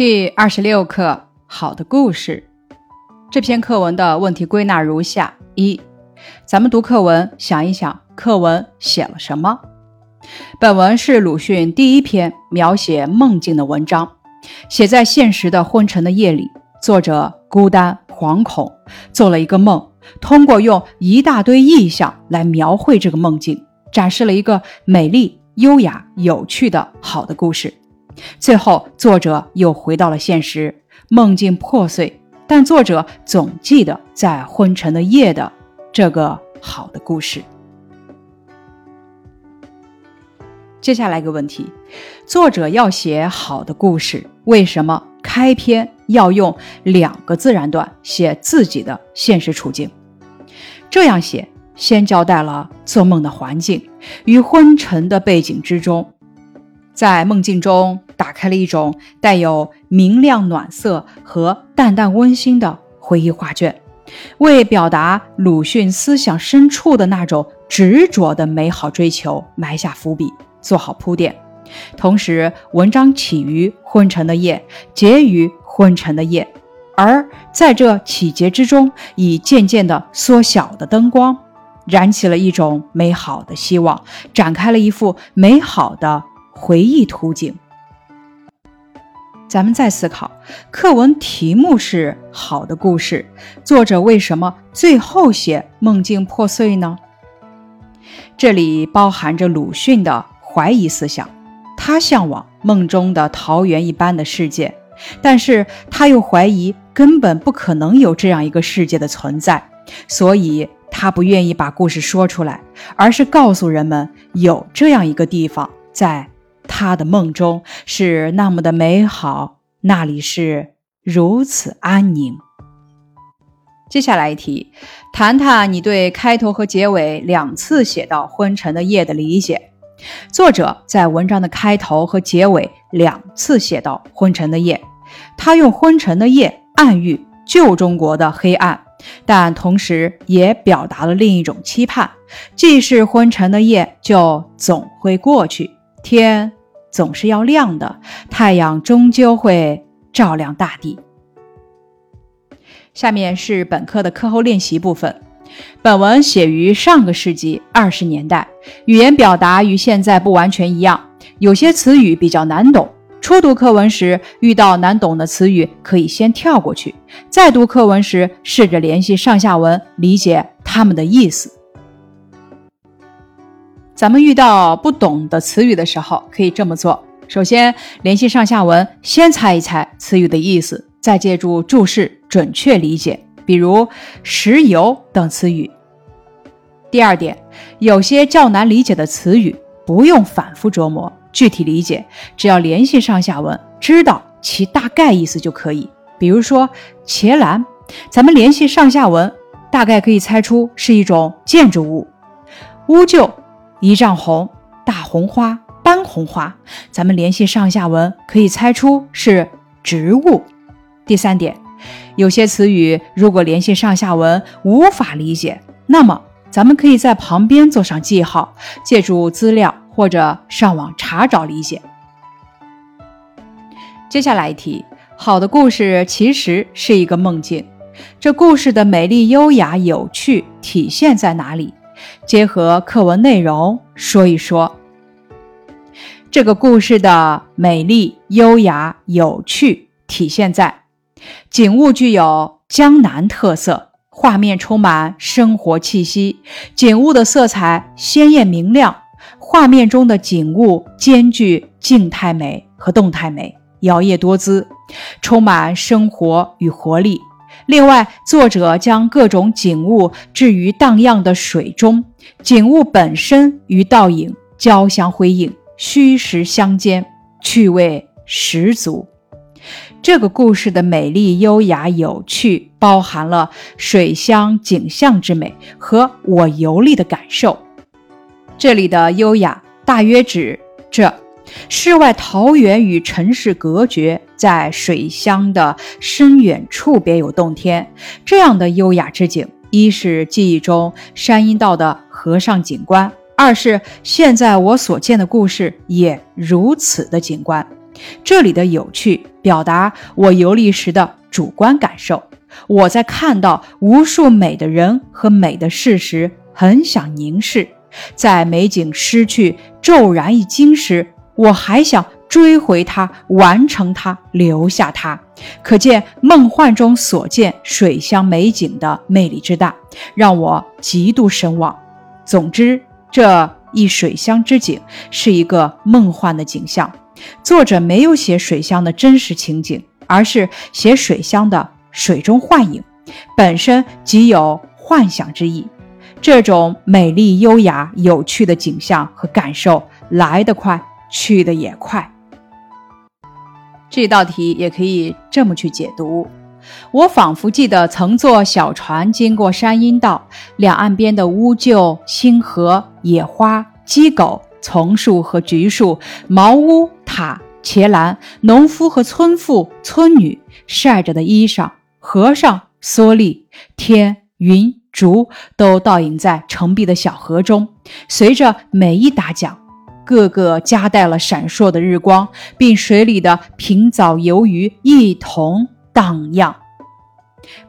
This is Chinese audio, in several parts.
第二十六课：好的故事。这篇课文的问题归纳如下：一、咱们读课文，想一想课文写了什么。本文是鲁迅第一篇描写梦境的文章，写在现实的昏沉的夜里，作者孤单惶恐，做了一个梦，通过用一大堆意象来描绘这个梦境，展示了一个美丽、优雅、有趣的好的故事。最后，作者又回到了现实，梦境破碎，但作者总记得在昏沉的夜的这个好的故事。接下来一个问题：作者要写好的故事，为什么开篇要用两个自然段写自己的现实处境？这样写，先交代了做梦的环境与昏沉的背景之中。在梦境中打开了一种带有明亮暖色和淡淡温馨的回忆画卷，为表达鲁迅思想深处的那种执着的美好追求埋下伏笔，做好铺垫。同时，文章起于昏沉的夜，结于昏沉的夜，而在这起结之中，以渐渐的缩小的灯光，燃起了一种美好的希望，展开了一幅美好的。回忆图景，咱们再思考，课文题目是好的故事，作者为什么最后写梦境破碎呢？这里包含着鲁迅的怀疑思想，他向往梦中的桃源一般的世界，但是他又怀疑根本不可能有这样一个世界的存在，所以他不愿意把故事说出来，而是告诉人们有这样一个地方在。他的梦中是那么的美好，那里是如此安宁。接下来一题，谈谈你对开头和结尾两次写到昏沉的夜的理解。作者在文章的开头和结尾两次写到昏沉的夜，他用昏沉的夜暗喻旧中国的黑暗，但同时也表达了另一种期盼：既是昏沉的夜，就总会过去，天。总是要亮的，太阳终究会照亮大地。下面是本课的课后练习部分。本文写于上个世纪二十年代，语言表达与现在不完全一样，有些词语比较难懂。初读课文时遇到难懂的词语，可以先跳过去；再读课文时，试着联系上下文，理解它们的意思。咱们遇到不懂的词语的时候，可以这么做：首先联系上下文，先猜一猜词语的意思，再借助注释准确理解。比如石油等词语。第二点，有些较难理解的词语，不用反复琢磨具体理解，只要联系上下文，知道其大概意思就可以。比如说茄蓝，咱们联系上下文，大概可以猜出是一种建筑物。乌桕。一丈红，大红花，斑红花。咱们联系上下文，可以猜出是植物。第三点，有些词语如果联系上下文无法理解，那么咱们可以在旁边做上记号，借助资料或者上网查找理解。接下来一题，好的故事其实是一个梦境，这故事的美丽、优雅、有趣体现在哪里？结合课文内容说一说，这个故事的美丽、优雅、有趣体现在景物具有江南特色，画面充满生活气息，景物的色彩鲜艳明亮，画面中的景物兼具静态美和动态美，摇曳多姿，充满生活与活力。另外，作者将各种景物置于荡漾的水中，景物本身与倒影交相辉映，虚实相间，趣味十足。这个故事的美丽、优雅、有趣，包含了水乡景象之美和我游历的感受。这里的优雅，大约指这。世外桃源与尘世隔绝，在水乡的深远处别有洞天。这样的优雅之景，一是记忆中山阴道的和尚景观，二是现在我所见的故事也如此的景观。这里的有趣，表达我游历时的主观感受。我在看到无数美的人和美的事时，很想凝视；在美景失去、骤然一惊时，我还想追回它、完成它、留下它。可见梦幻中所见水乡美景的魅力之大，让我极度神往。总之，这一水乡之景是一个梦幻的景象。作者没有写水乡的真实情景，而是写水乡的水中幻影，本身即有幻想之意。这种美丽、优雅、有趣的景象和感受来得快，去得也快。这道题也可以这么去解读：我仿佛记得曾坐小船经过山阴道，两岸边的乌桕、星河、野花、鸡狗、丛树和橘树、茅屋。塔、茄兰、农夫和村妇、村女晒着的衣裳，和尚、蓑笠、天、云、竹都倒影在澄碧的小河中，随着每一打桨，个个夹带了闪烁的日光，并水里的平藻游鱼一同荡漾。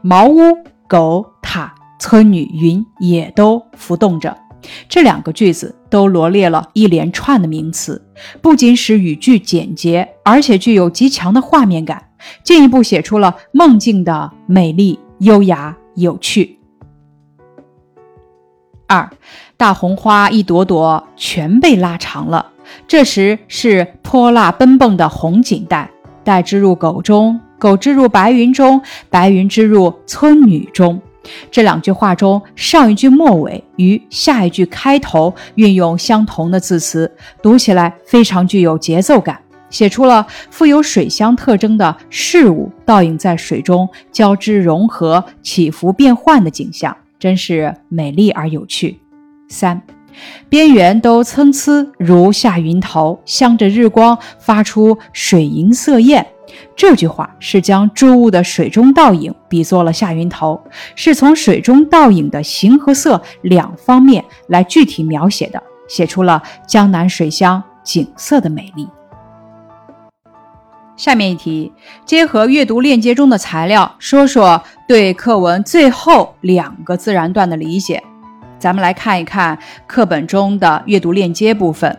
茅屋、狗、塔、村女、云也都浮动着。这两个句子都罗列了一连串的名词，不仅使语句简洁，而且具有极强的画面感，进一步写出了梦境的美丽、优雅、有趣。二，大红花一朵朵全被拉长了，这时是泼辣奔蹦的红锦带，带织入狗中，狗织入白云中，白云织入村女中。这两句话中，上一句末尾与下一句开头运用相同的字词，读起来非常具有节奏感，写出了富有水乡特征的事物倒影在水中交织融合、起伏变幻的景象，真是美丽而有趣。三，边缘都参差如下云头，镶着日光，发出水银色焰。这句话是将诸物的水中倒影比作了下云头，是从水中倒影的形和色两方面来具体描写的，写出了江南水乡景色的美丽。下面一题，结合阅读链接中的材料，说说对课文最后两个自然段的理解。咱们来看一看课本中的阅读链接部分。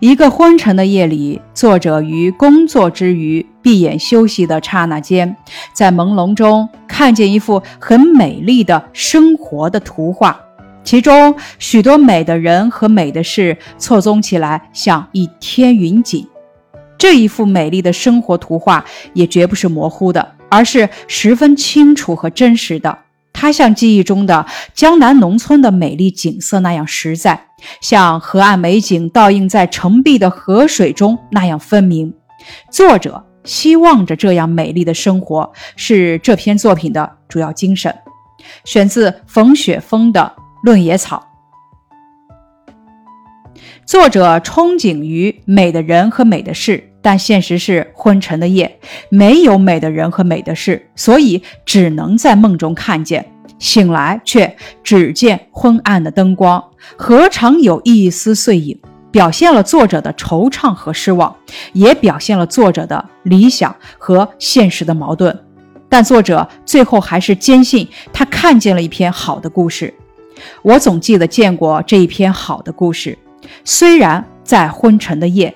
一个昏沉的夜里，作者于工作之余闭眼休息的刹那间，在朦胧中看见一幅很美丽的生活的图画，其中许多美的人和美的事错综起来，像一天云锦。这一幅美丽的生活图画也绝不是模糊的，而是十分清楚和真实的。它像记忆中的江南农村的美丽景色那样实在，像河岸美景倒映在澄碧的河水中那样分明。作者希望着这样美丽的生活是这篇作品的主要精神。选自冯雪峰的《论野草》。作者憧憬于美的人和美的事。但现实是昏沉的夜，没有美的人和美的事，所以只能在梦中看见。醒来却只见昏暗的灯光，何尝有一丝碎影？表现了作者的惆怅和失望，也表现了作者的理想和现实的矛盾。但作者最后还是坚信他看见了一篇好的故事。我总记得见过这一篇好的故事，虽然在昏沉的夜。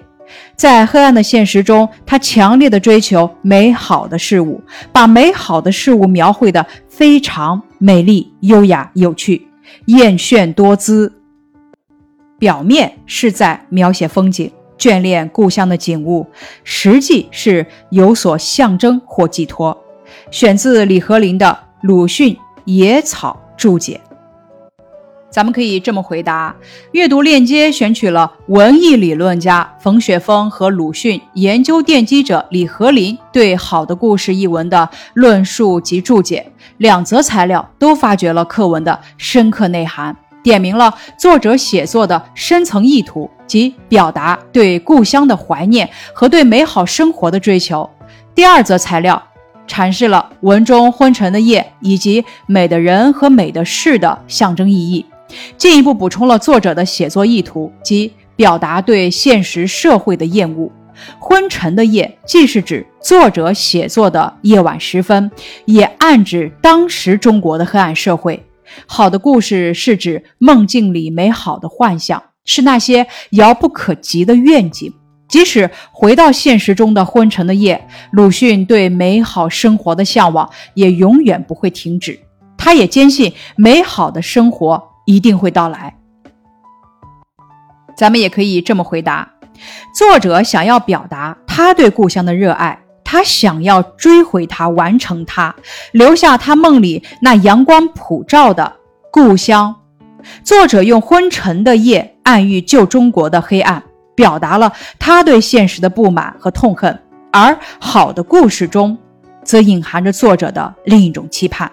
在黑暗的现实中，他强烈的追求美好的事物，把美好的事物描绘的非常美丽、优雅、有趣、艳炫多姿。表面是在描写风景，眷恋故乡的景物，实际是有所象征或寄托。选自李和林的《鲁迅野草注解》。咱们可以这么回答：阅读链接选取了文艺理论家冯雪峰和鲁迅研究奠基者李和林对《好的故事》一文的论述及注解，两则材料都发掘了课文的深刻内涵，点明了作者写作的深层意图及表达对故乡的怀念和对美好生活的追求。第二则材料阐释了文中昏沉的夜以及美的人和美的事的象征意义。进一步补充了作者的写作意图及表达对现实社会的厌恶，昏沉的夜既是指作者写作的夜晚时分，也暗指当时中国的黑暗社会。好的故事是指梦境里美好的幻想，是那些遥不可及的愿景。即使回到现实中的昏沉的夜，鲁迅对美好生活的向往也永远不会停止。他也坚信美好的生活一定会到来。咱们也可以这么回答：作者想要表达他对故乡的热爱，他想要追回它、完成它，留下他梦里那阳光普照的故乡。作者用昏沉的夜暗喻旧中国的黑暗，表达了他对现实的不满和痛恨。而好的故事中，则隐含着作者的另一种期盼：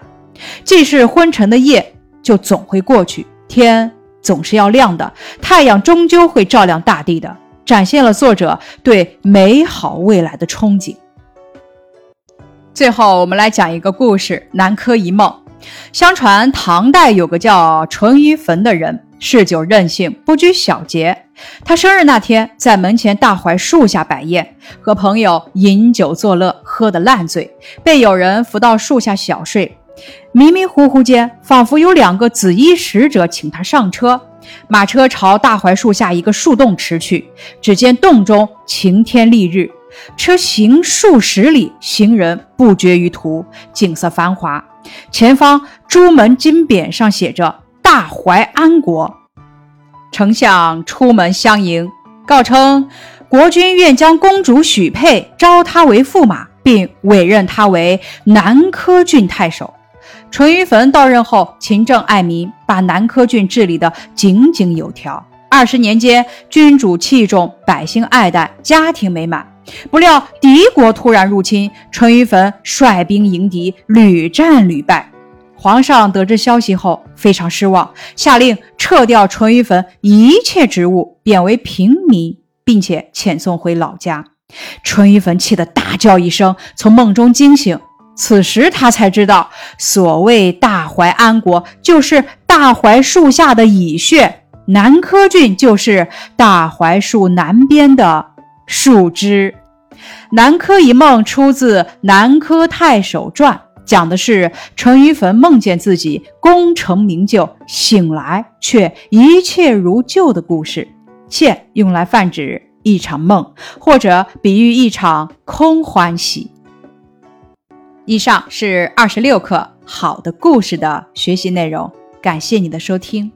既是昏沉的夜，就总会过去，天。总是要亮的，太阳终究会照亮大地的，展现了作者对美好未来的憧憬。最后，我们来讲一个故事：南柯一梦。相传唐代有个叫淳于棼的人，嗜酒任性，不拘小节。他生日那天，在门前大槐树下摆宴，和朋友饮酒作乐，喝得烂醉，被友人扶到树下小睡。迷迷糊糊间，仿佛有两个紫衣使者请他上车。马车朝大槐树下一个树洞驰去。只见洞中晴天丽日，车行数十里，行人不绝于途，景色繁华。前方朱门金匾上写着“大槐安国”。丞相出门相迎，告称国君愿将公主许配，招他为驸马，并委任他为南柯郡太守。淳于棼到任后，勤政爱民，把南柯郡治理得井井有条。二十年间，君主器重，百姓爱戴，家庭美满。不料敌国突然入侵，淳于棼率兵迎敌，屡战屡败。皇上得知消息后，非常失望，下令撤掉淳于棼一切职务，贬为平民，并且遣送回老家。淳于棼气得大叫一声，从梦中惊醒。此时他才知道，所谓大槐安国，就是大槐树下的蚁穴；南柯郡就是大槐树南边的树枝。南柯一梦出自《南柯太守传》，讲的是淳于坟梦见自己功成名就，醒来却一切如旧的故事。现用来泛指一场梦，或者比喻一场空欢喜。以上是二十六课好的故事的学习内容，感谢你的收听。